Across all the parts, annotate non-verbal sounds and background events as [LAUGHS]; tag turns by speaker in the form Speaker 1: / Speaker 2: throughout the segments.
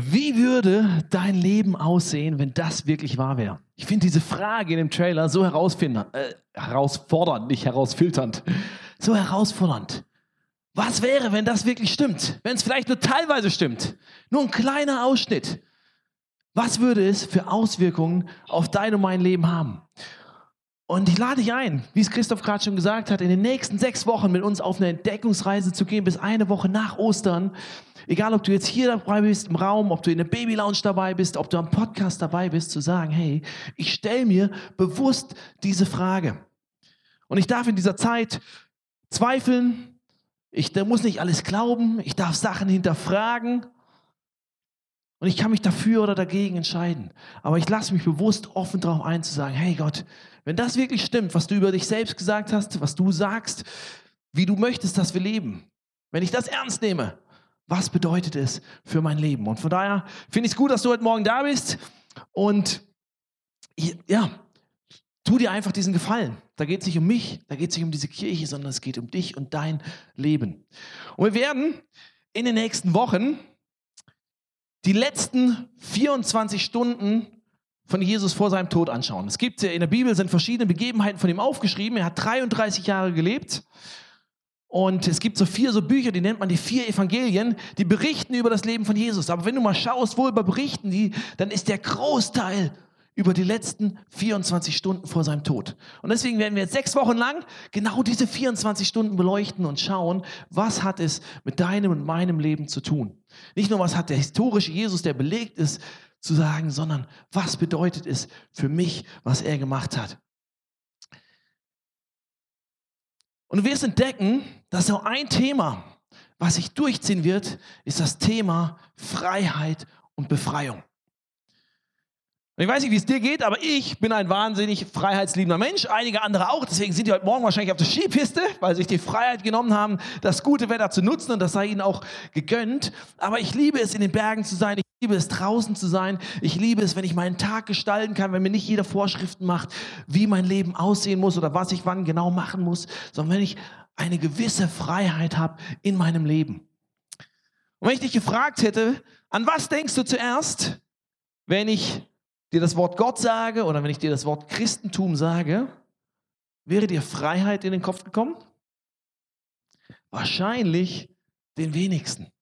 Speaker 1: Wie würde dein Leben aussehen, wenn das wirklich wahr wäre? Ich finde diese Frage in dem Trailer so herausfordernd, äh, herausfordernd, nicht herausfilternd, so herausfordernd. Was wäre, wenn das wirklich stimmt? Wenn es vielleicht nur teilweise stimmt? Nur ein kleiner Ausschnitt. Was würde es für Auswirkungen auf dein und mein Leben haben? Und ich lade dich ein, wie es Christoph gerade schon gesagt hat, in den nächsten sechs Wochen mit uns auf eine Entdeckungsreise zu gehen, bis eine Woche nach Ostern. Egal, ob du jetzt hier dabei bist im Raum, ob du in der Baby Lounge dabei bist, ob du am Podcast dabei bist, zu sagen, hey, ich stelle mir bewusst diese Frage. Und ich darf in dieser Zeit zweifeln. Ich muss nicht alles glauben. Ich darf Sachen hinterfragen. Und ich kann mich dafür oder dagegen entscheiden. Aber ich lasse mich bewusst offen darauf ein, zu sagen, hey Gott, wenn das wirklich stimmt, was du über dich selbst gesagt hast, was du sagst, wie du möchtest, dass wir leben, wenn ich das ernst nehme, was bedeutet es für mein Leben? Und von daher finde ich es gut, dass du heute Morgen da bist. Und ja, tu dir einfach diesen Gefallen. Da geht es nicht um mich, da geht es nicht um diese Kirche, sondern es geht um dich und dein Leben. Und wir werden in den nächsten Wochen die letzten 24 Stunden von Jesus vor seinem Tod anschauen. Es gibt in der Bibel sind verschiedene Begebenheiten von ihm aufgeschrieben. Er hat 33 Jahre gelebt. Und es gibt so vier so Bücher, die nennt man die vier Evangelien, die berichten über das Leben von Jesus. Aber wenn du mal schaust, worüber berichten die, dann ist der Großteil über die letzten 24 Stunden vor seinem Tod. Und deswegen werden wir jetzt sechs Wochen lang genau diese 24 Stunden beleuchten und schauen, was hat es mit deinem und meinem Leben zu tun. Nicht nur, was hat der historische Jesus, der belegt ist, zu sagen, sondern was bedeutet es für mich, was er gemacht hat. Und du wirst entdecken, dass auch ein Thema, was sich durchziehen wird, ist das Thema Freiheit und Befreiung. Und ich weiß nicht, wie es dir geht, aber ich bin ein wahnsinnig freiheitsliebender Mensch. Einige andere auch. Deswegen sind die heute Morgen wahrscheinlich auf der Skipiste, weil sie sich die Freiheit genommen haben, das gute Wetter zu nutzen und das sei ihnen auch gegönnt. Aber ich liebe es, in den Bergen zu sein. Ich liebe es, draußen zu sein. Ich liebe es, wenn ich meinen Tag gestalten kann, wenn mir nicht jeder Vorschriften macht, wie mein Leben aussehen muss oder was ich wann genau machen muss, sondern wenn ich eine gewisse Freiheit habe in meinem Leben. Und wenn ich dich gefragt hätte, an was denkst du zuerst, wenn ich dir das Wort Gott sage oder wenn ich dir das Wort Christentum sage, wäre dir Freiheit in den Kopf gekommen? Wahrscheinlich den wenigsten.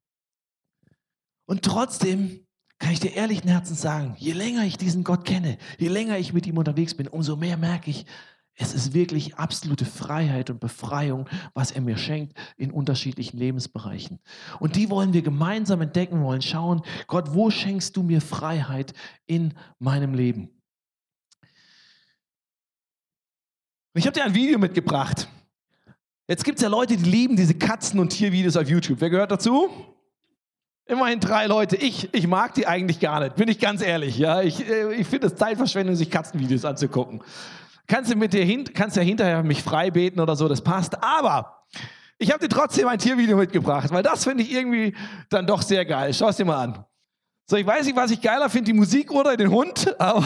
Speaker 1: Und trotzdem kann ich dir ehrlichen Herzens sagen, je länger ich diesen Gott kenne, je länger ich mit ihm unterwegs bin, umso mehr merke ich, es ist wirklich absolute Freiheit und Befreiung, was er mir schenkt in unterschiedlichen Lebensbereichen. Und die wollen wir gemeinsam entdecken, wollen schauen, Gott, wo schenkst du mir Freiheit in meinem Leben? Ich habe dir ein Video mitgebracht. Jetzt gibt es ja Leute, die lieben diese Katzen- und Tiervideos auf YouTube. Wer gehört dazu? Immerhin drei Leute. Ich, ich mag die eigentlich gar nicht, bin ich ganz ehrlich. Ja? Ich, äh, ich finde es Zeitverschwendung, sich Katzenvideos anzugucken. Kannst du mit dir hin, kannst ja hinterher mich frei beten oder so, das passt. Aber ich habe dir trotzdem ein Tiervideo mitgebracht, weil das finde ich irgendwie dann doch sehr geil. Schau es dir mal an. So, ich weiß nicht, was ich geiler finde, die Musik oder den Hund, [LAUGHS] aber,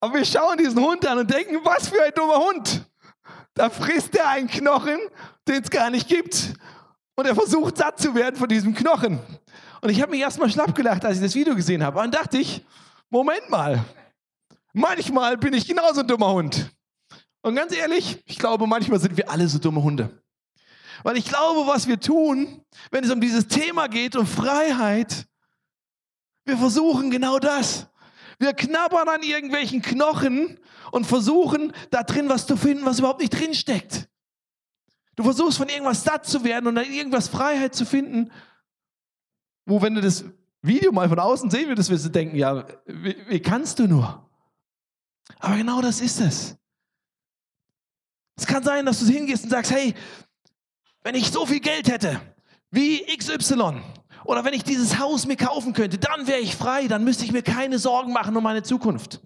Speaker 1: aber wir schauen diesen Hund an und denken, was für ein dummer Hund. Da frisst er einen Knochen, den es gar nicht gibt. Und er versucht satt zu werden von diesem Knochen. Und ich habe mich erstmal schlapp gelacht, als ich das Video gesehen habe. Und dachte ich, Moment mal, Manchmal bin ich genauso ein dummer Hund. Und ganz ehrlich, ich glaube, manchmal sind wir alle so dumme Hunde. Weil ich glaube, was wir tun, wenn es um dieses Thema geht, um Freiheit, wir versuchen genau das. Wir knabbern an irgendwelchen Knochen und versuchen, da drin was zu finden, was überhaupt nicht drin steckt. Du versuchst von irgendwas satt zu werden und dann irgendwas Freiheit zu finden, wo, wenn du das Video mal von außen sehen würdest, wirst du denken, ja, wie, wie kannst du nur? Aber genau das ist es. Es kann sein, dass du hingehst und sagst, hey, wenn ich so viel Geld hätte wie XY oder wenn ich dieses Haus mir kaufen könnte, dann wäre ich frei, dann müsste ich mir keine Sorgen machen um meine Zukunft.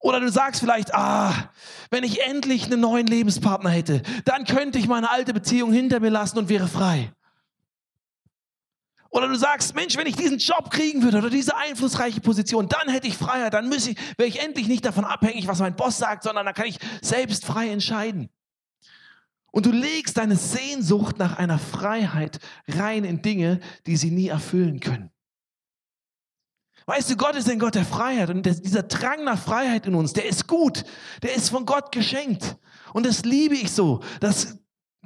Speaker 1: Oder du sagst vielleicht, ah, wenn ich endlich einen neuen Lebenspartner hätte, dann könnte ich meine alte Beziehung hinter mir lassen und wäre frei. Oder du sagst, Mensch, wenn ich diesen Job kriegen würde oder diese einflussreiche Position, dann hätte ich Freiheit, dann ich, wäre ich endlich nicht davon abhängig, was mein Boss sagt, sondern dann kann ich selbst frei entscheiden. Und du legst deine Sehnsucht nach einer Freiheit rein in Dinge, die sie nie erfüllen können. Weißt du, Gott ist ein Gott der Freiheit und dieser Drang nach Freiheit in uns, der ist gut, der ist von Gott geschenkt. Und das liebe ich so, dass,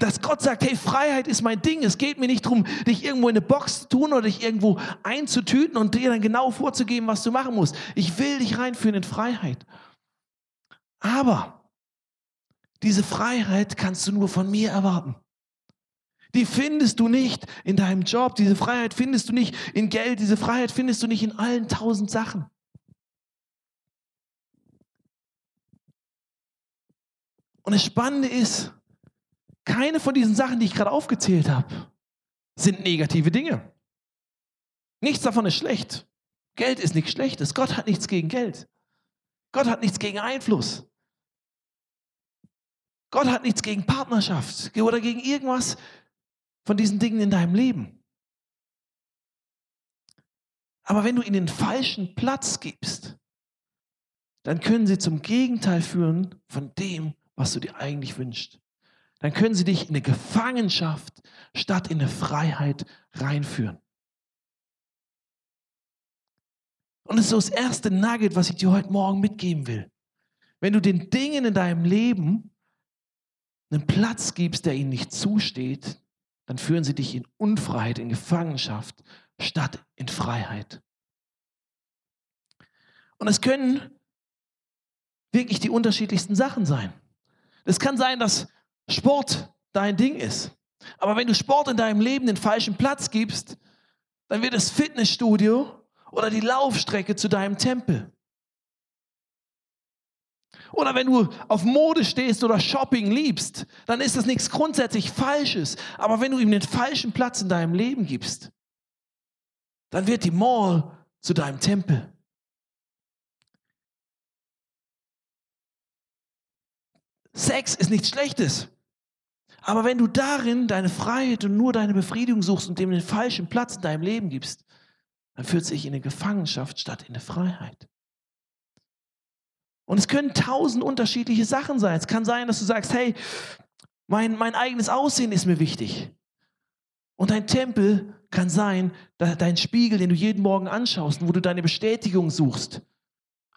Speaker 1: dass Gott sagt, hey, Freiheit ist mein Ding. Es geht mir nicht darum, dich irgendwo in eine Box zu tun oder dich irgendwo einzutüten und dir dann genau vorzugeben, was du machen musst. Ich will dich reinführen in Freiheit. Aber diese Freiheit kannst du nur von mir erwarten. Die findest du nicht in deinem Job, diese Freiheit findest du nicht in Geld, diese Freiheit findest du nicht in allen tausend Sachen. Und das Spannende ist, keine von diesen Sachen, die ich gerade aufgezählt habe, sind negative Dinge. Nichts davon ist schlecht. Geld ist nichts Schlechtes. Gott hat nichts gegen Geld. Gott hat nichts gegen Einfluss. Gott hat nichts gegen Partnerschaft oder gegen irgendwas von diesen Dingen in deinem Leben. Aber wenn du ihnen den falschen Platz gibst, dann können sie zum Gegenteil führen von dem, was du dir eigentlich wünschst. Dann können sie dich in eine Gefangenschaft statt in eine Freiheit reinführen. Und das ist so das erste Nugget, was ich dir heute Morgen mitgeben will. Wenn du den Dingen in deinem Leben einen Platz gibst, der ihnen nicht zusteht, dann führen sie dich in Unfreiheit, in Gefangenschaft, statt in Freiheit. Und es können wirklich die unterschiedlichsten Sachen sein. Es kann sein, dass Sport dein Ding ist. Aber wenn du Sport in deinem Leben den falschen Platz gibst, dann wird das Fitnessstudio oder die Laufstrecke zu deinem Tempel. Oder wenn du auf Mode stehst oder Shopping liebst, dann ist das nichts grundsätzlich Falsches. Aber wenn du ihm den falschen Platz in deinem Leben gibst, dann wird die Mall zu deinem Tempel. Sex ist nichts Schlechtes. Aber wenn du darin deine Freiheit und nur deine Befriedigung suchst und dem den falschen Platz in deinem Leben gibst, dann führt sich in eine Gefangenschaft statt in eine Freiheit. Und es können tausend unterschiedliche Sachen sein. Es kann sein, dass du sagst, hey, mein, mein eigenes Aussehen ist mir wichtig. Und dein Tempel kann sein, dein Spiegel, den du jeden Morgen anschaust, wo du deine Bestätigung suchst,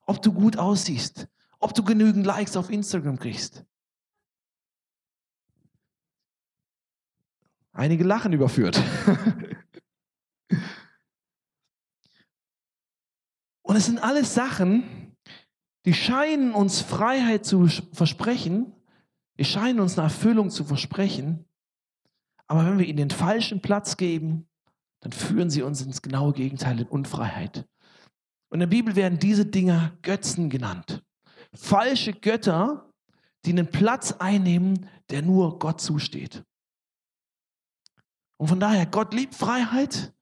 Speaker 1: ob du gut aussiehst, ob du genügend Likes auf Instagram kriegst. Einige lachen überführt. Und es sind alles Sachen, die scheinen uns Freiheit zu versprechen, die scheinen uns eine Erfüllung zu versprechen, aber wenn wir ihnen den falschen Platz geben, dann führen sie uns ins genaue Gegenteil in Unfreiheit. Und in der Bibel werden diese Dinger Götzen genannt. Falsche Götter, die einen Platz einnehmen, der nur Gott zusteht. Und von daher, Gott liebt Freiheit.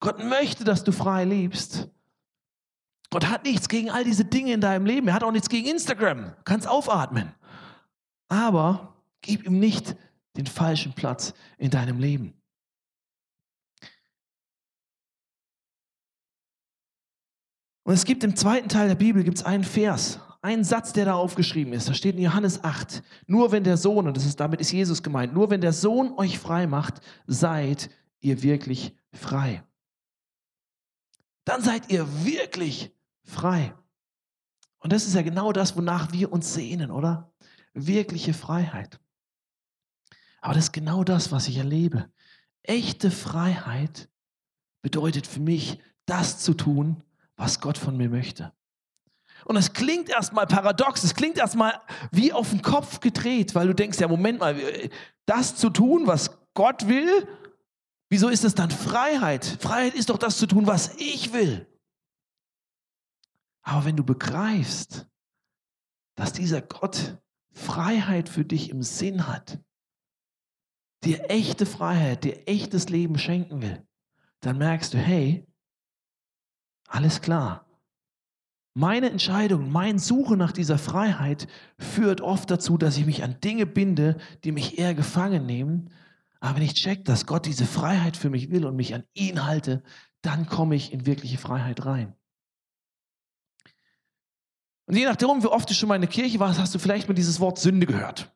Speaker 1: Gott möchte, dass du frei liebst. Gott hat nichts gegen all diese Dinge in deinem Leben. Er hat auch nichts gegen Instagram. Du kannst aufatmen. Aber gib ihm nicht den falschen Platz in deinem Leben. Und es gibt im zweiten Teil der Bibel gibt's einen Vers, einen Satz, der da aufgeschrieben ist. Da steht in Johannes 8, nur wenn der Sohn, und das ist, damit ist Jesus gemeint, nur wenn der Sohn euch frei macht, seid ihr wirklich frei. Dann seid ihr wirklich frei. Und das ist ja genau das, wonach wir uns sehnen, oder? Wirkliche Freiheit. Aber das ist genau das, was ich erlebe. Echte Freiheit bedeutet für mich, das zu tun, was Gott von mir möchte. Und es klingt erstmal paradox, es klingt erstmal wie auf den Kopf gedreht, weil du denkst, ja, Moment mal, das zu tun, was Gott will, wieso ist es dann Freiheit? Freiheit ist doch das zu tun, was ich will. Aber wenn du begreifst, dass dieser Gott Freiheit für dich im Sinn hat, dir echte Freiheit, dir echtes Leben schenken will, dann merkst du, hey, alles klar. Meine Entscheidung, mein Suche nach dieser Freiheit führt oft dazu, dass ich mich an Dinge binde, die mich eher gefangen nehmen. Aber wenn ich check, dass Gott diese Freiheit für mich will und mich an ihn halte, dann komme ich in wirkliche Freiheit rein. Und je nachdem, wie oft du schon mal in der Kirche warst, hast du vielleicht mal dieses Wort Sünde gehört.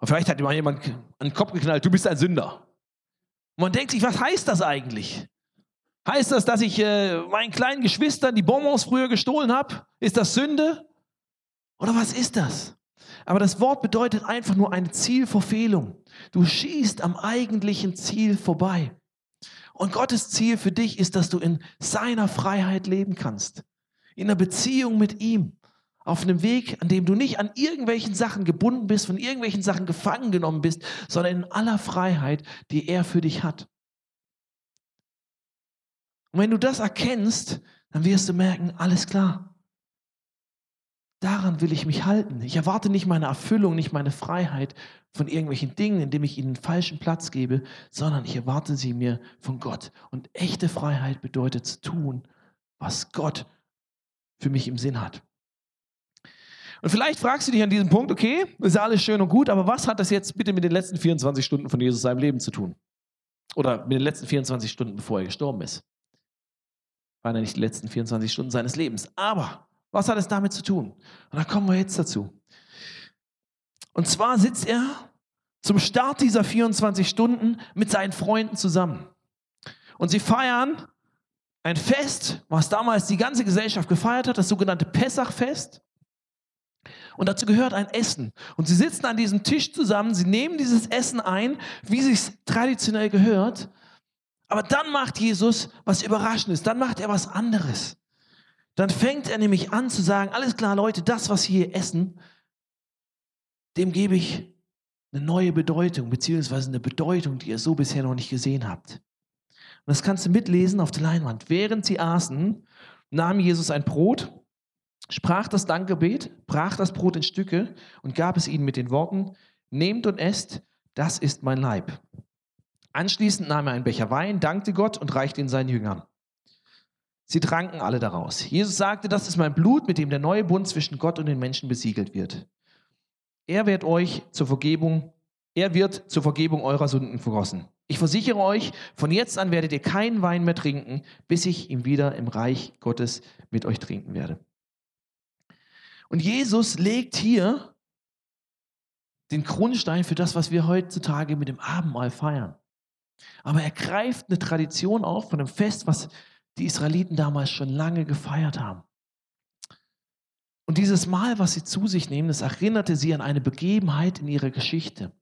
Speaker 1: Und vielleicht hat mal jemand an den Kopf geknallt, du bist ein Sünder. Und man denkt sich, was heißt das eigentlich? Heißt das, dass ich äh, meinen kleinen Geschwistern die Bonbons früher gestohlen habe? Ist das Sünde? Oder was ist das? Aber das Wort bedeutet einfach nur eine Zielverfehlung. Du schießt am eigentlichen Ziel vorbei. Und Gottes Ziel für dich ist, dass du in seiner Freiheit leben kannst. In einer Beziehung mit ihm. Auf einem Weg, an dem du nicht an irgendwelchen Sachen gebunden bist, von irgendwelchen Sachen gefangen genommen bist, sondern in aller Freiheit, die er für dich hat. Und wenn du das erkennst, dann wirst du merken, alles klar. Daran will ich mich halten. Ich erwarte nicht meine Erfüllung, nicht meine Freiheit von irgendwelchen Dingen, indem ich ihnen einen falschen Platz gebe, sondern ich erwarte sie mir von Gott. Und echte Freiheit bedeutet zu tun, was Gott für mich im Sinn hat. Und vielleicht fragst du dich an diesem Punkt, okay, ist ja alles schön und gut, aber was hat das jetzt bitte mit den letzten 24 Stunden von Jesus seinem Leben zu tun? Oder mit den letzten 24 Stunden, bevor er gestorben ist? Waren ja nicht die letzten 24 Stunden seines Lebens. Aber was hat es damit zu tun? Und da kommen wir jetzt dazu. Und zwar sitzt er zum Start dieser 24 Stunden mit seinen Freunden zusammen. Und sie feiern ein Fest, was damals die ganze Gesellschaft gefeiert hat, das sogenannte Pessachfest. Und dazu gehört ein Essen. Und sie sitzen an diesem Tisch zusammen, sie nehmen dieses Essen ein, wie es traditionell gehört. Aber dann macht Jesus was Überraschendes, dann macht er was anderes. Dann fängt er nämlich an zu sagen, alles klar Leute, das, was wir hier essen, dem gebe ich eine neue Bedeutung, beziehungsweise eine Bedeutung, die ihr so bisher noch nicht gesehen habt. Und das kannst du mitlesen auf der Leinwand. Während sie aßen, nahm Jesus ein Brot, sprach das Dankgebet, brach das Brot in Stücke und gab es ihnen mit den Worten, nehmt und esst, das ist mein Leib. Anschließend nahm er einen Becher Wein, dankte Gott und reichte ihn seinen Jüngern. Sie tranken alle daraus. Jesus sagte, das ist mein Blut, mit dem der neue Bund zwischen Gott und den Menschen besiegelt wird. Er wird euch zur Vergebung, er wird zur Vergebung eurer Sünden vergossen. Ich versichere euch, von jetzt an werdet ihr keinen Wein mehr trinken, bis ich ihn wieder im Reich Gottes mit euch trinken werde. Und Jesus legt hier den Grundstein für das, was wir heutzutage mit dem Abendmahl feiern. Aber er greift eine Tradition auf von einem Fest, was die Israeliten damals schon lange gefeiert haben. Und dieses Mal, was sie zu sich nehmen, das erinnerte sie an eine Begebenheit in ihrer Geschichte.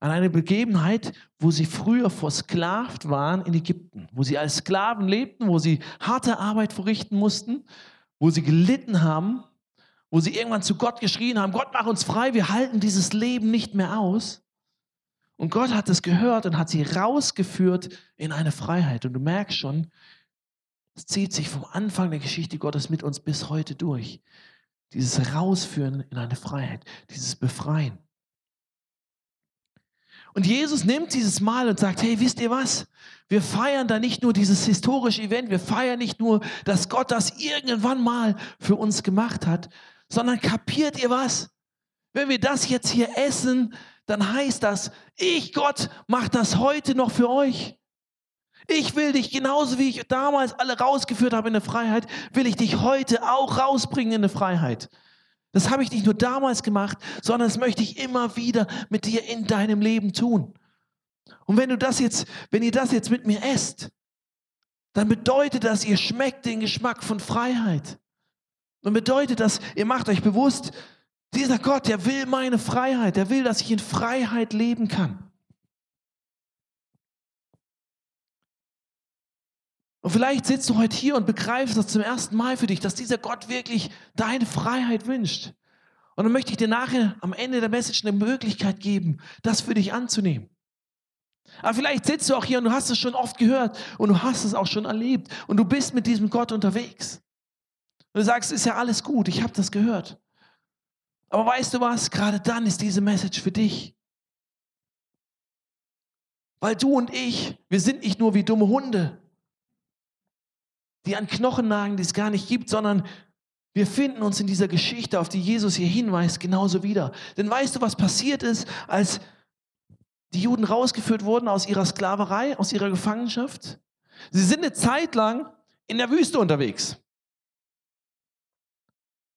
Speaker 1: An eine Begebenheit, wo sie früher versklavt waren in Ägypten, wo sie als Sklaven lebten, wo sie harte Arbeit verrichten mussten, wo sie gelitten haben, wo sie irgendwann zu Gott geschrien haben, Gott mach uns frei, wir halten dieses Leben nicht mehr aus. Und Gott hat es gehört und hat sie rausgeführt in eine Freiheit. Und du merkst schon, es zieht sich vom Anfang der Geschichte Gottes mit uns bis heute durch. Dieses Rausführen in eine Freiheit, dieses Befreien. Und Jesus nimmt dieses Mal und sagt, hey, wisst ihr was? Wir feiern da nicht nur dieses historische Event, wir feiern nicht nur, dass Gott das irgendwann mal für uns gemacht hat, sondern kapiert ihr was? Wenn wir das jetzt hier essen, dann heißt das, ich Gott mache das heute noch für euch. Ich will dich genauso wie ich damals alle rausgeführt habe in der Freiheit, will ich dich heute auch rausbringen in der Freiheit. Das habe ich nicht nur damals gemacht, sondern das möchte ich immer wieder mit dir in deinem Leben tun. Und wenn du das jetzt, wenn ihr das jetzt mit mir esst, dann bedeutet das, ihr schmeckt den Geschmack von Freiheit. Und bedeutet das, ihr macht euch bewusst, dieser Gott, der will meine Freiheit, der will, dass ich in Freiheit leben kann. Und vielleicht sitzt du heute hier und begreifst das zum ersten Mal für dich, dass dieser Gott wirklich deine Freiheit wünscht. Und dann möchte ich dir nachher am Ende der Message eine Möglichkeit geben, das für dich anzunehmen. Aber vielleicht sitzt du auch hier und du hast es schon oft gehört und du hast es auch schon erlebt und du bist mit diesem Gott unterwegs. Und du sagst, ist ja alles gut, ich habe das gehört. Aber weißt du was? Gerade dann ist diese Message für dich. Weil du und ich, wir sind nicht nur wie dumme Hunde, die an Knochen nagen, die es gar nicht gibt, sondern wir finden uns in dieser Geschichte, auf die Jesus hier hinweist, genauso wieder. Denn weißt du, was passiert ist, als die Juden rausgeführt wurden aus ihrer Sklaverei, aus ihrer Gefangenschaft? Sie sind eine Zeit lang in der Wüste unterwegs.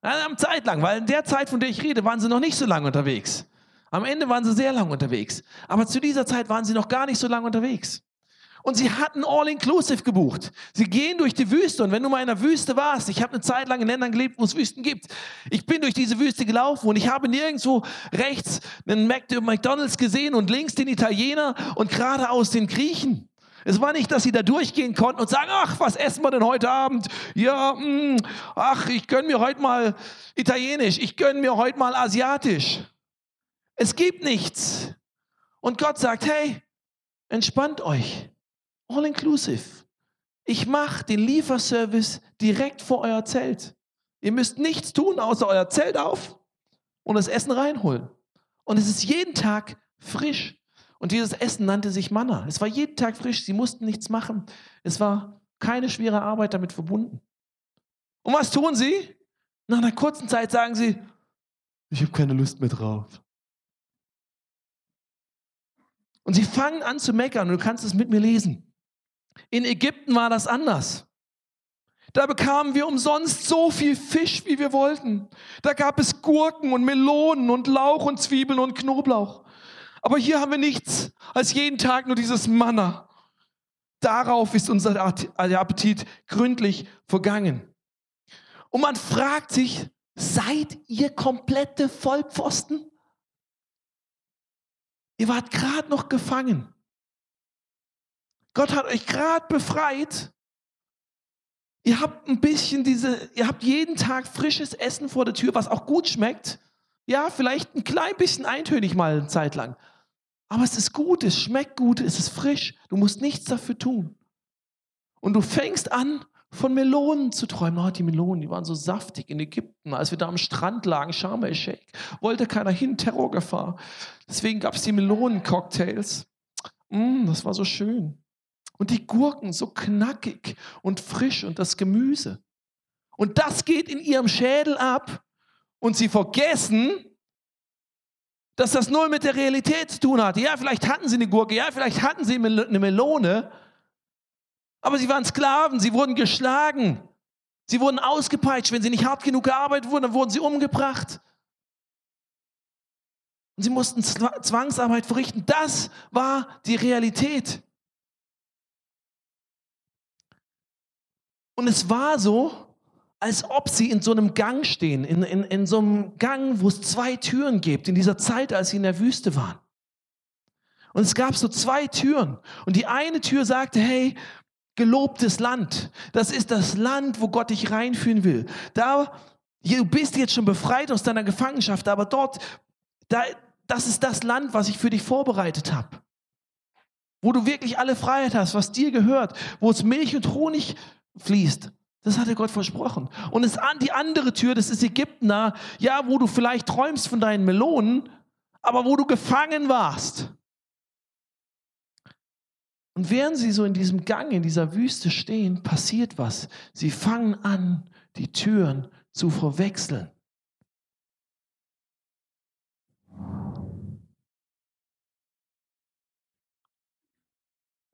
Speaker 1: Eine Zeit lang, weil in der Zeit, von der ich rede, waren sie noch nicht so lange unterwegs. Am Ende waren sie sehr lang unterwegs. Aber zu dieser Zeit waren sie noch gar nicht so lange unterwegs. Und sie hatten All-Inclusive gebucht. Sie gehen durch die Wüste. Und wenn du mal in der Wüste warst, ich habe eine Zeit lang in Ländern gelebt, wo es Wüsten gibt. Ich bin durch diese Wüste gelaufen und ich habe nirgendwo rechts einen McDonalds gesehen und links den Italiener und geradeaus den Griechen. Es war nicht, dass sie da durchgehen konnten und sagen, ach, was essen wir denn heute Abend? Ja, mh, mm, ach, ich gönne mir heute mal Italienisch, ich gönne mir heute mal Asiatisch. Es gibt nichts. Und Gott sagt, hey, entspannt euch. All inclusive. Ich mache den Lieferservice direkt vor euer Zelt. Ihr müsst nichts tun, außer euer Zelt auf und das Essen reinholen. Und es ist jeden Tag frisch. Und dieses Essen nannte sich Manna. Es war jeden Tag frisch. Sie mussten nichts machen. Es war keine schwere Arbeit damit verbunden. Und was tun sie? Nach einer kurzen Zeit sagen sie, ich habe keine Lust mehr drauf. Und sie fangen an zu meckern und du kannst es mit mir lesen. In Ägypten war das anders. Da bekamen wir umsonst so viel Fisch, wie wir wollten. Da gab es Gurken und Melonen und Lauch und Zwiebeln und Knoblauch. Aber hier haben wir nichts als jeden Tag nur dieses Manna. Darauf ist unser Appetit gründlich vergangen. Und man fragt sich, seid ihr komplette Vollpfosten? Ihr wart gerade noch gefangen. Gott hat euch gerade befreit. Ihr habt ein bisschen diese, ihr habt jeden Tag frisches Essen vor der Tür, was auch gut schmeckt. Ja, vielleicht ein klein bisschen eintönig mal eine Zeit lang. Aber es ist gut, es schmeckt gut, es ist frisch. Du musst nichts dafür tun. Und du fängst an, von Melonen zu träumen. Oh, die Melonen, die waren so saftig in Ägypten, als wir da am Strand lagen, Sharm el-Sheikh. Wollte keiner hin, Terrorgefahr. Deswegen gab es die Melonencocktails. Mm, das war so schön. Und die Gurken so knackig und frisch und das Gemüse. Und das geht in ihrem Schädel ab. Und sie vergessen, dass das null mit der Realität zu tun hat. Ja, vielleicht hatten sie eine Gurke, ja, vielleicht hatten sie eine Melone, aber sie waren Sklaven, sie wurden geschlagen, sie wurden ausgepeitscht. Wenn sie nicht hart genug gearbeitet wurden, dann wurden sie umgebracht. Und sie mussten Zwangsarbeit verrichten. Das war die Realität. Und es war so, als ob sie in so einem Gang stehen, in, in, in so einem Gang, wo es zwei Türen gibt, in dieser Zeit, als sie in der Wüste waren. Und es gab so zwei Türen. Und die eine Tür sagte, hey, gelobtes Land. Das ist das Land, wo Gott dich reinführen will. Da, du bist jetzt schon befreit aus deiner Gefangenschaft, aber dort, da, das ist das Land, was ich für dich vorbereitet habe. Wo du wirklich alle Freiheit hast, was dir gehört, wo es Milch und Honig fließt. Das hatte Gott versprochen. Und es an die andere Tür, das ist Ägypten, ja, wo du vielleicht träumst von deinen Melonen, aber wo du gefangen warst. Und während sie so in diesem Gang, in dieser Wüste stehen, passiert was. Sie fangen an, die Türen zu verwechseln.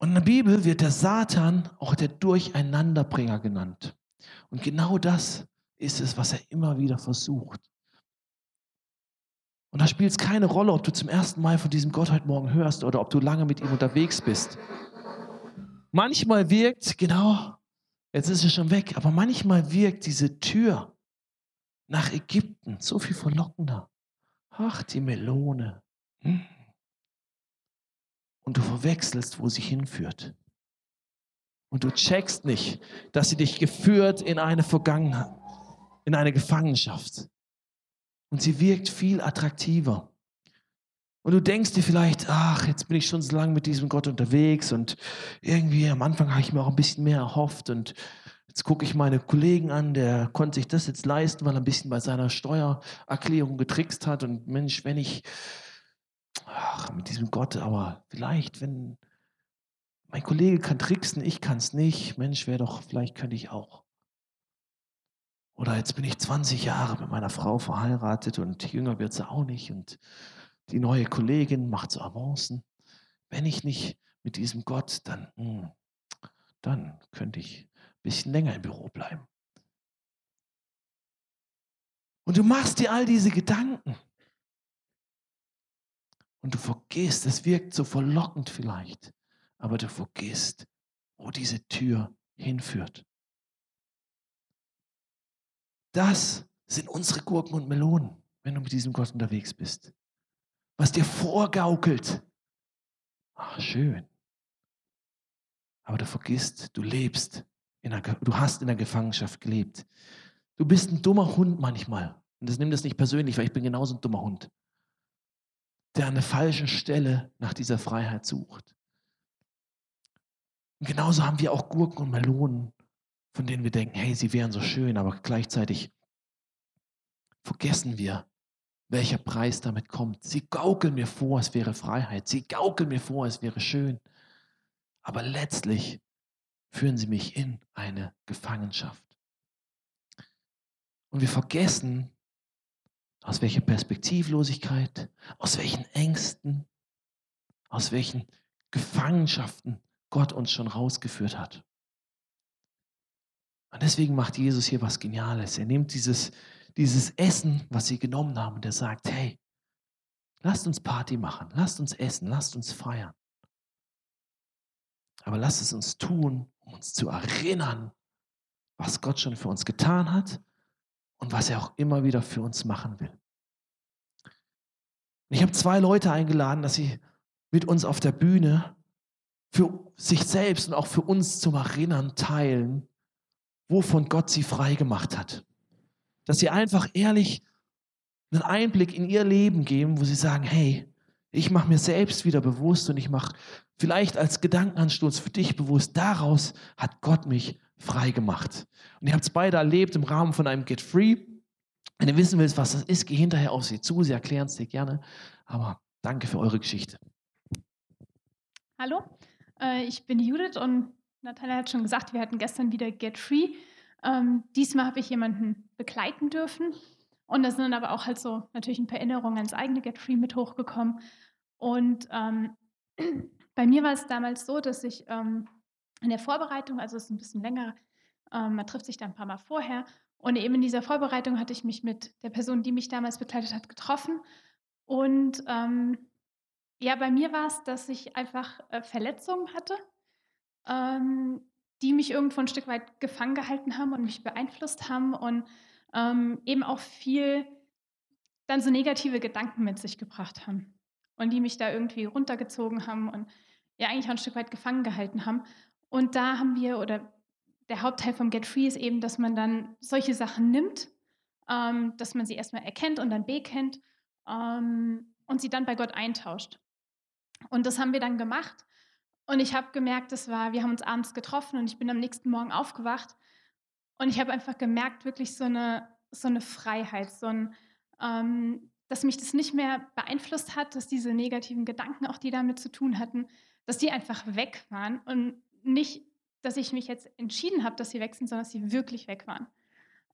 Speaker 1: Und in der Bibel wird der Satan auch der Durcheinanderbringer genannt. Und genau das ist es, was er immer wieder versucht. Und da spielt es keine Rolle, ob du zum ersten Mal von diesem Gott heute Morgen hörst oder ob du lange mit ihm unterwegs bist. Manchmal wirkt, genau, jetzt ist er schon weg, aber manchmal wirkt diese Tür nach Ägypten so viel verlockender. Ach, die Melone. Hm. Und du verwechselst, wo sie hinführt. Und du checkst nicht, dass sie dich geführt in eine Vergangenheit, in eine Gefangenschaft. Und sie wirkt viel attraktiver. Und du denkst dir vielleicht, ach, jetzt bin ich schon so lange mit diesem Gott unterwegs und irgendwie am Anfang habe ich mir auch ein bisschen mehr erhofft und jetzt gucke ich meine Kollegen an, der konnte sich das jetzt leisten, weil er ein bisschen bei seiner Steuererklärung getrickst hat und Mensch, wenn ich, ach, mit diesem Gott, aber vielleicht, wenn mein Kollege kann tricksen, ich kann es nicht, Mensch, wäre doch, vielleicht könnte ich auch. Oder jetzt bin ich 20 Jahre mit meiner Frau verheiratet und jünger wird sie auch nicht und die neue Kollegin macht so Avancen. Wenn ich nicht mit diesem Gott, dann, hm, dann könnte ich ein bisschen länger im Büro bleiben. Und du machst dir all diese Gedanken. Und du vergisst, es wirkt so verlockend vielleicht, aber du vergisst, wo diese Tür hinführt. Das sind unsere Gurken und Melonen, wenn du mit diesem Gott unterwegs bist. Was dir vorgaukelt. Ach, schön. Aber du vergisst, du lebst, einer, du hast in der Gefangenschaft gelebt. Du bist ein dummer Hund manchmal. Und das nimmt das nicht persönlich, weil ich bin genauso ein dummer Hund, der an der falschen Stelle nach dieser Freiheit sucht. Und genauso haben wir auch Gurken und Melonen, von denen wir denken, hey, sie wären so schön, aber gleichzeitig vergessen wir, welcher Preis damit kommt. Sie gaukeln mir vor, es wäre Freiheit. Sie gaukeln mir vor, es wäre schön. Aber letztlich führen sie mich in eine Gefangenschaft. Und wir vergessen, aus welcher Perspektivlosigkeit, aus welchen Ängsten, aus welchen Gefangenschaften Gott uns schon rausgeführt hat. Und deswegen macht Jesus hier was Geniales. Er nimmt dieses, dieses Essen, was sie genommen haben, und er sagt, hey, lasst uns Party machen, lasst uns essen, lasst uns feiern. Aber lasst es uns tun, um uns zu erinnern, was Gott schon für uns getan hat und was er auch immer wieder für uns machen will. Ich habe zwei Leute eingeladen, dass sie mit uns auf der Bühne für sich selbst und auch für uns zum Erinnern teilen, wovon Gott sie frei gemacht hat. Dass sie einfach ehrlich einen Einblick in ihr Leben geben, wo sie sagen, hey, ich mache mir selbst wieder bewusst und ich mache vielleicht als Gedankenanstoß für dich bewusst, daraus hat Gott mich frei gemacht. Und ihr habt es beide erlebt im Rahmen von einem Get Free. Wenn du wissen willst, was das ist, geh hinterher auf sie zu, sie erklären es dir gerne. Aber danke für eure Geschichte.
Speaker 2: Hallo, äh, ich bin Judith und Natalia hat schon gesagt, wir hatten gestern wieder Get Free. Ähm, diesmal habe ich jemanden begleiten dürfen. Und da sind dann aber auch halt so natürlich ein paar Erinnerungen ans eigene Get Free mit hochgekommen. Und ähm, [CLEARS THROAT] bei mir war es damals so, dass ich ähm, in der Vorbereitung, also es ist ein bisschen länger, ähm, man trifft sich da ein paar Mal vorher. Und eben in dieser Vorbereitung hatte ich mich mit der Person, die mich damals begleitet hat, getroffen. Und ähm, ja, bei mir war es, dass ich einfach äh, Verletzungen hatte ähm, die mich irgendwo ein Stück weit gefangen gehalten haben und mich beeinflusst haben und ähm, eben auch viel dann so negative Gedanken mit sich gebracht haben und die mich da irgendwie runtergezogen haben und ja eigentlich auch ein Stück weit gefangen gehalten haben. Und da haben wir, oder der Hauptteil vom Get Free ist eben, dass man dann solche Sachen nimmt, ähm, dass man sie erstmal erkennt und dann bekennt ähm, und sie dann bei Gott eintauscht. Und das haben wir dann gemacht. Und ich habe gemerkt, das war, wir haben uns abends getroffen und ich bin am nächsten Morgen aufgewacht und ich habe einfach gemerkt, wirklich so eine, so eine Freiheit, so ein, ähm, dass mich das nicht mehr beeinflusst hat, dass diese negativen Gedanken, auch die damit zu tun hatten, dass die einfach weg waren und nicht, dass ich mich jetzt entschieden habe, dass sie weg sind, sondern dass sie wirklich weg waren.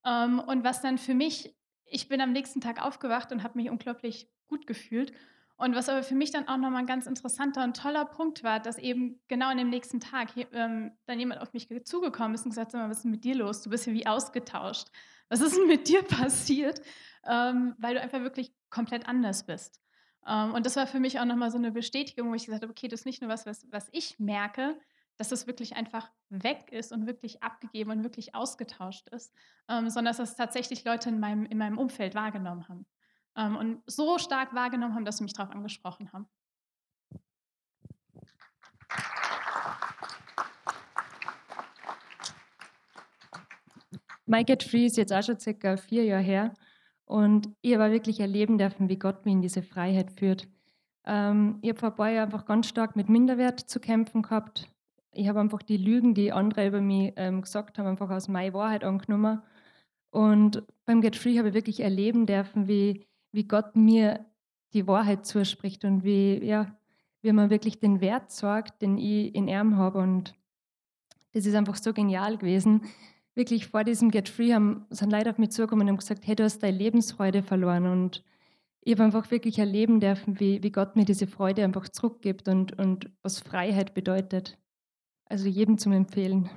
Speaker 2: Ähm, und was dann für mich, ich bin am nächsten Tag aufgewacht und habe mich unglaublich gut gefühlt und was aber für mich dann auch nochmal ein ganz interessanter und toller Punkt war, dass eben genau an dem nächsten Tag ähm, dann jemand auf mich zugekommen ist und gesagt hat, was ist denn mit dir los? Du bist ja wie ausgetauscht. Was ist denn mit dir [LAUGHS] passiert? Ähm, weil du einfach wirklich komplett anders bist. Ähm, und das war für mich auch nochmal so eine Bestätigung, wo ich gesagt habe, okay, das ist nicht nur was, was, was ich merke, dass es wirklich einfach weg ist und wirklich abgegeben und wirklich ausgetauscht ist, ähm, sondern dass das tatsächlich Leute in meinem, in meinem Umfeld wahrgenommen haben ähm, und so stark wahrgenommen haben, dass sie mich darauf angesprochen haben.
Speaker 3: My Get Free ist jetzt auch schon circa vier Jahre her und ich habe wirklich erleben dürfen, wie Gott mich in diese Freiheit führt. Ähm, ich habe vor ein paar Jahren einfach ganz stark mit Minderwert zu kämpfen gehabt. Ich habe einfach die Lügen, die andere über mich ähm, gesagt haben, einfach aus meiner Wahrheit angenommen. Und beim Get Free habe ich wirklich erleben dürfen, wie wie Gott mir die Wahrheit zuspricht und wie, ja, wie man wirklich den Wert sorgt, den ich in ihm habe. Und das ist einfach so genial gewesen. Wirklich vor diesem Get Free haben, sind Leute auf mich zugekommen und haben gesagt, hey, du hast deine Lebensfreude verloren. Und ich habe einfach wirklich erleben dürfen, wie, wie Gott mir diese Freude einfach zurückgibt und, und was Freiheit bedeutet. Also jedem zum Empfehlen.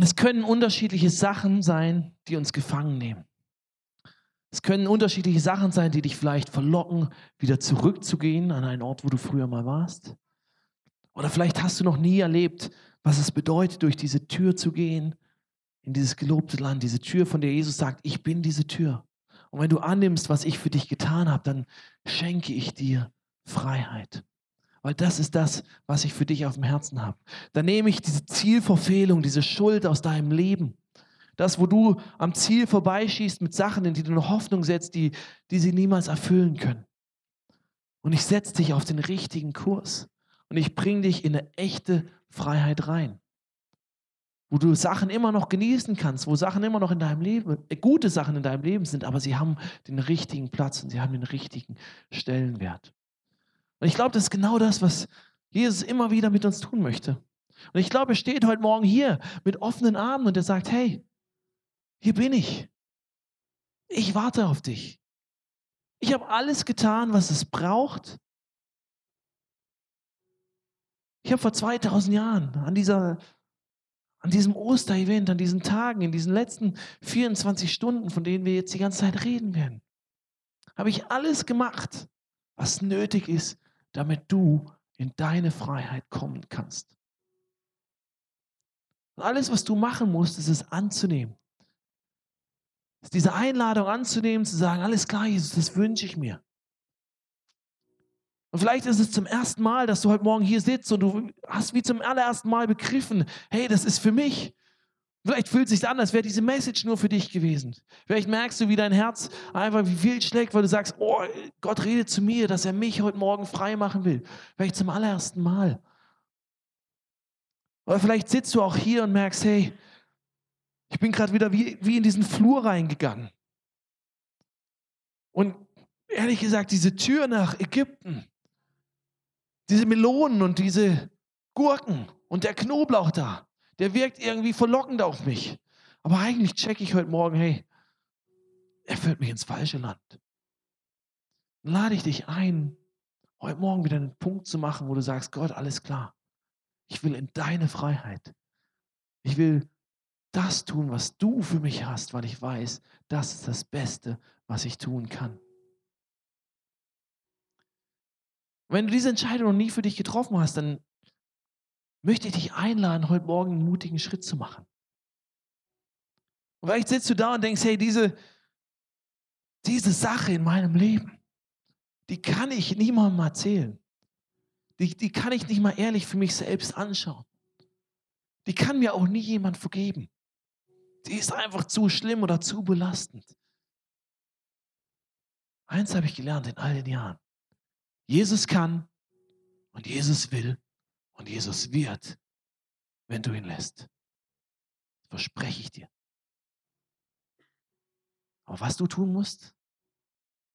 Speaker 1: Und es können unterschiedliche Sachen sein, die uns gefangen nehmen. Es können unterschiedliche Sachen sein, die dich vielleicht verlocken, wieder zurückzugehen an einen Ort, wo du früher mal warst. Oder vielleicht hast du noch nie erlebt, was es bedeutet, durch diese Tür zu gehen, in dieses gelobte Land, diese Tür, von der Jesus sagt, ich bin diese Tür. Und wenn du annimmst, was ich für dich getan habe, dann schenke ich dir Freiheit. Weil das ist das, was ich für dich auf dem Herzen habe. Dann nehme ich diese Zielverfehlung, diese Schuld aus deinem Leben. Das, wo du am Ziel vorbeischießt mit Sachen, in die du eine Hoffnung setzt, die, die sie niemals erfüllen können. Und ich setze dich auf den richtigen Kurs. Und ich bringe dich in eine echte Freiheit rein wo du Sachen immer noch genießen kannst, wo Sachen immer noch in deinem Leben, äh, gute Sachen in deinem Leben sind, aber sie haben den richtigen Platz und sie haben den richtigen Stellenwert. Und ich glaube, das ist genau das, was Jesus immer wieder mit uns tun möchte. Und ich glaube, er steht heute Morgen hier mit offenen Armen und er sagt, hey, hier bin ich. Ich warte auf dich. Ich habe alles getan, was es braucht. Ich habe vor 2000 Jahren an dieser an diesem Osterevent, an diesen Tagen, in diesen letzten 24 Stunden, von denen wir jetzt die ganze Zeit reden werden, habe ich alles gemacht, was nötig ist, damit du in deine Freiheit kommen kannst. Und alles, was du machen musst, ist es anzunehmen. Ist diese Einladung anzunehmen, zu sagen, alles klar, Jesus, das wünsche ich mir. Und vielleicht ist es zum ersten Mal, dass du heute Morgen hier sitzt und du hast wie zum allerersten Mal begriffen, hey, das ist für mich. Vielleicht fühlt es sich an, als wäre diese Message nur für dich gewesen. Vielleicht merkst du, wie dein Herz einfach wie wild schlägt, weil du sagst, oh, Gott redet zu mir, dass er mich heute Morgen frei machen will. Vielleicht zum allerersten Mal. Oder vielleicht sitzt du auch hier und merkst, hey, ich bin gerade wieder wie, wie in diesen Flur reingegangen. Und ehrlich gesagt, diese Tür nach Ägypten, diese Melonen und diese Gurken und der Knoblauch da, der wirkt irgendwie verlockend auf mich. Aber eigentlich checke ich heute Morgen, hey, er führt mich ins falsche Land. Dann lade ich dich ein, heute Morgen wieder einen Punkt zu machen, wo du sagst, Gott, alles klar. Ich will in deine Freiheit. Ich will das tun, was du für mich hast, weil ich weiß, das ist das Beste, was ich tun kann. Wenn du diese Entscheidung noch nie für dich getroffen hast, dann möchte ich dich einladen, heute Morgen einen mutigen Schritt zu machen. Und vielleicht sitzt du da und denkst, hey, diese, diese Sache in meinem Leben, die kann ich niemandem erzählen. Die, die kann ich nicht mal ehrlich für mich selbst anschauen. Die kann mir auch nie jemand vergeben. Die ist einfach zu schlimm oder zu belastend. Eins habe ich gelernt in all den Jahren. Jesus kann und Jesus will und Jesus wird, wenn du ihn lässt. Das verspreche ich dir. Aber was du tun musst,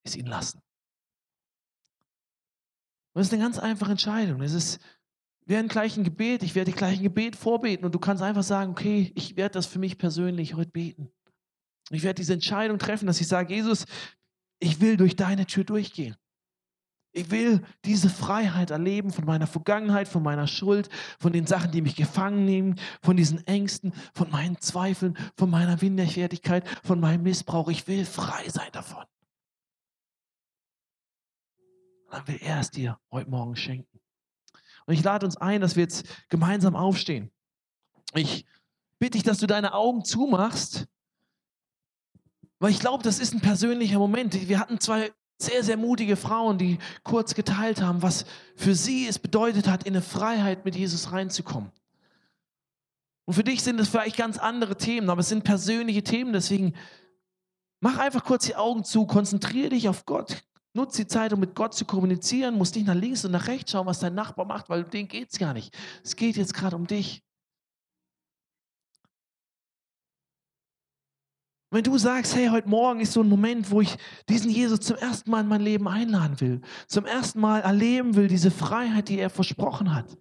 Speaker 1: ist ihn lassen. Und das ist eine ganz einfache Entscheidung. Es ist, wir werden gleich ein Gebet, ich werde gleich ein Gebet vorbeten und du kannst einfach sagen, okay, ich werde das für mich persönlich heute beten. Ich werde diese Entscheidung treffen, dass ich sage, Jesus, ich will durch deine Tür durchgehen. Ich will diese Freiheit erleben von meiner Vergangenheit, von meiner Schuld, von den Sachen, die mich gefangen nehmen, von diesen Ängsten, von meinen Zweifeln, von meiner Minderwertigkeit, von meinem Missbrauch. Ich will frei sein davon. Dann will er es dir heute Morgen schenken. Und ich lade uns ein, dass wir jetzt gemeinsam aufstehen. Ich bitte dich, dass du deine Augen zumachst, weil ich glaube, das ist ein persönlicher Moment. Wir hatten zwei sehr, sehr mutige Frauen, die kurz geteilt haben, was für sie es bedeutet hat, in eine Freiheit mit Jesus reinzukommen. Und für dich sind es vielleicht ganz andere Themen, aber es sind persönliche Themen. Deswegen mach einfach kurz die Augen zu, konzentriere dich auf Gott. Nutze die Zeit, um mit Gott zu kommunizieren. Musst nicht nach links und nach rechts schauen, was dein Nachbar macht, weil um den geht es gar nicht. Es geht jetzt gerade um dich. Wenn du sagst, hey, heute Morgen ist so ein Moment, wo ich diesen Jesus zum ersten Mal in mein Leben einladen will, zum ersten Mal erleben will, diese Freiheit, die er versprochen hat.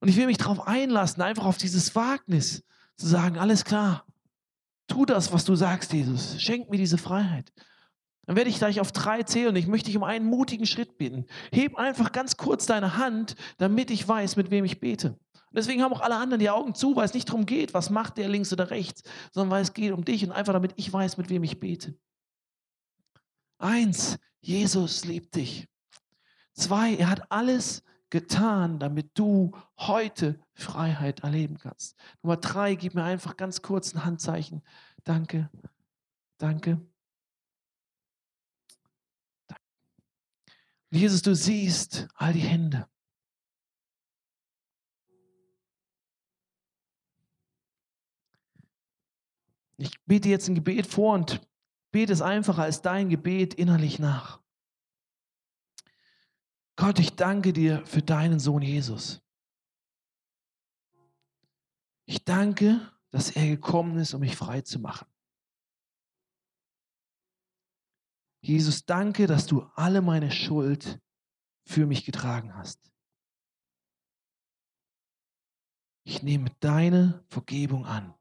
Speaker 1: Und ich will mich darauf einlassen, einfach auf dieses Wagnis zu sagen, alles klar, tu das, was du sagst, Jesus, schenk mir diese Freiheit. Dann werde ich gleich auf drei zählen und ich möchte dich um einen mutigen Schritt bitten. Heb einfach ganz kurz deine Hand, damit ich weiß, mit wem ich bete. Und deswegen haben auch alle anderen die Augen zu, weil es nicht darum geht, was macht der links oder rechts, sondern weil es geht um dich und einfach damit ich weiß, mit wem ich bete. Eins, Jesus liebt dich. Zwei, er hat alles getan, damit du heute Freiheit erleben kannst. Nummer drei, gib mir einfach ganz kurz ein Handzeichen. Danke, danke. Jesus, du siehst all die Hände. Ich bete jetzt ein Gebet vor und bete es einfach als dein Gebet innerlich nach. Gott, ich danke dir für deinen Sohn Jesus. Ich danke, dass er gekommen ist, um mich frei zu machen. Jesus, danke, dass du alle meine Schuld für mich getragen hast. Ich nehme deine Vergebung an.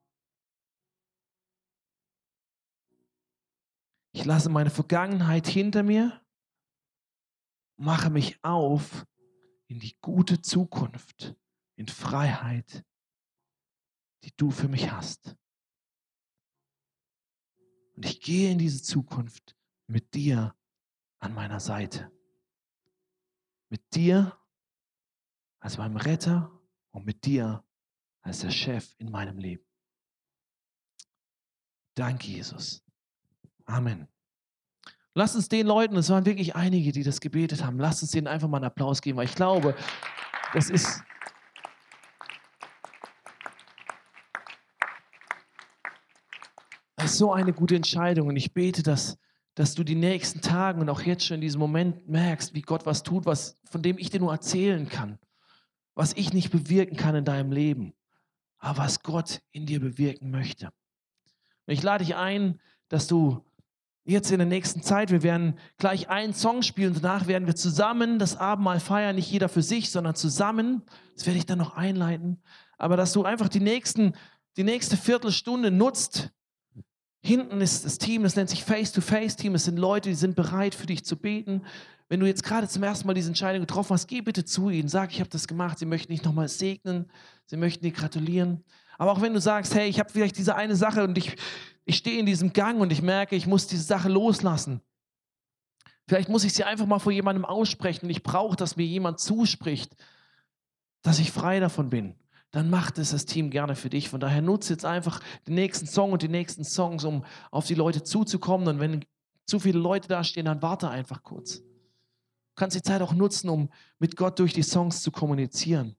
Speaker 1: Ich lasse meine Vergangenheit hinter mir, mache mich auf in die gute Zukunft, in Freiheit, die du für mich hast. Und ich gehe in diese Zukunft mit dir an meiner Seite. Mit dir als meinem Retter und mit dir als der Chef in meinem Leben. Danke, Jesus. Amen. Lass uns den Leuten, es waren wirklich einige, die das gebetet haben, lass uns denen einfach mal einen Applaus geben, weil ich glaube, das ist. Das ist so eine gute Entscheidung und ich bete, dass, dass du die nächsten Tage und auch jetzt schon in diesem Moment merkst, wie Gott was tut, was, von dem ich dir nur erzählen kann, was ich nicht bewirken kann in deinem Leben, aber was Gott in dir bewirken möchte. Und ich lade dich ein, dass du jetzt in der nächsten Zeit. Wir werden gleich einen Song spielen. Danach werden wir zusammen das Abendmahl feiern. Nicht jeder für sich, sondern zusammen. Das werde ich dann noch einleiten. Aber dass du einfach die, nächsten, die nächste Viertelstunde nutzt. Hinten ist das Team, das nennt sich Face-to-Face-Team. Es sind Leute, die sind bereit für dich zu beten. Wenn du jetzt gerade zum ersten Mal diese Entscheidung getroffen hast, geh bitte zu ihnen. Sag, ich habe das gemacht. Sie möchten dich nochmal segnen. Sie möchten dir gratulieren. Aber auch wenn du sagst, hey, ich habe vielleicht diese eine Sache und ich, ich stehe in diesem Gang und ich merke, ich muss diese Sache loslassen. Vielleicht muss ich sie einfach mal vor jemandem aussprechen und ich brauche, dass mir jemand zuspricht, dass ich frei davon bin. Dann macht es das Team gerne für dich. Von daher nutze jetzt einfach den nächsten Song und die nächsten Songs, um auf die Leute zuzukommen. Und wenn zu viele Leute da stehen, dann warte einfach kurz. Du kannst die Zeit auch nutzen, um mit Gott durch die Songs zu kommunizieren.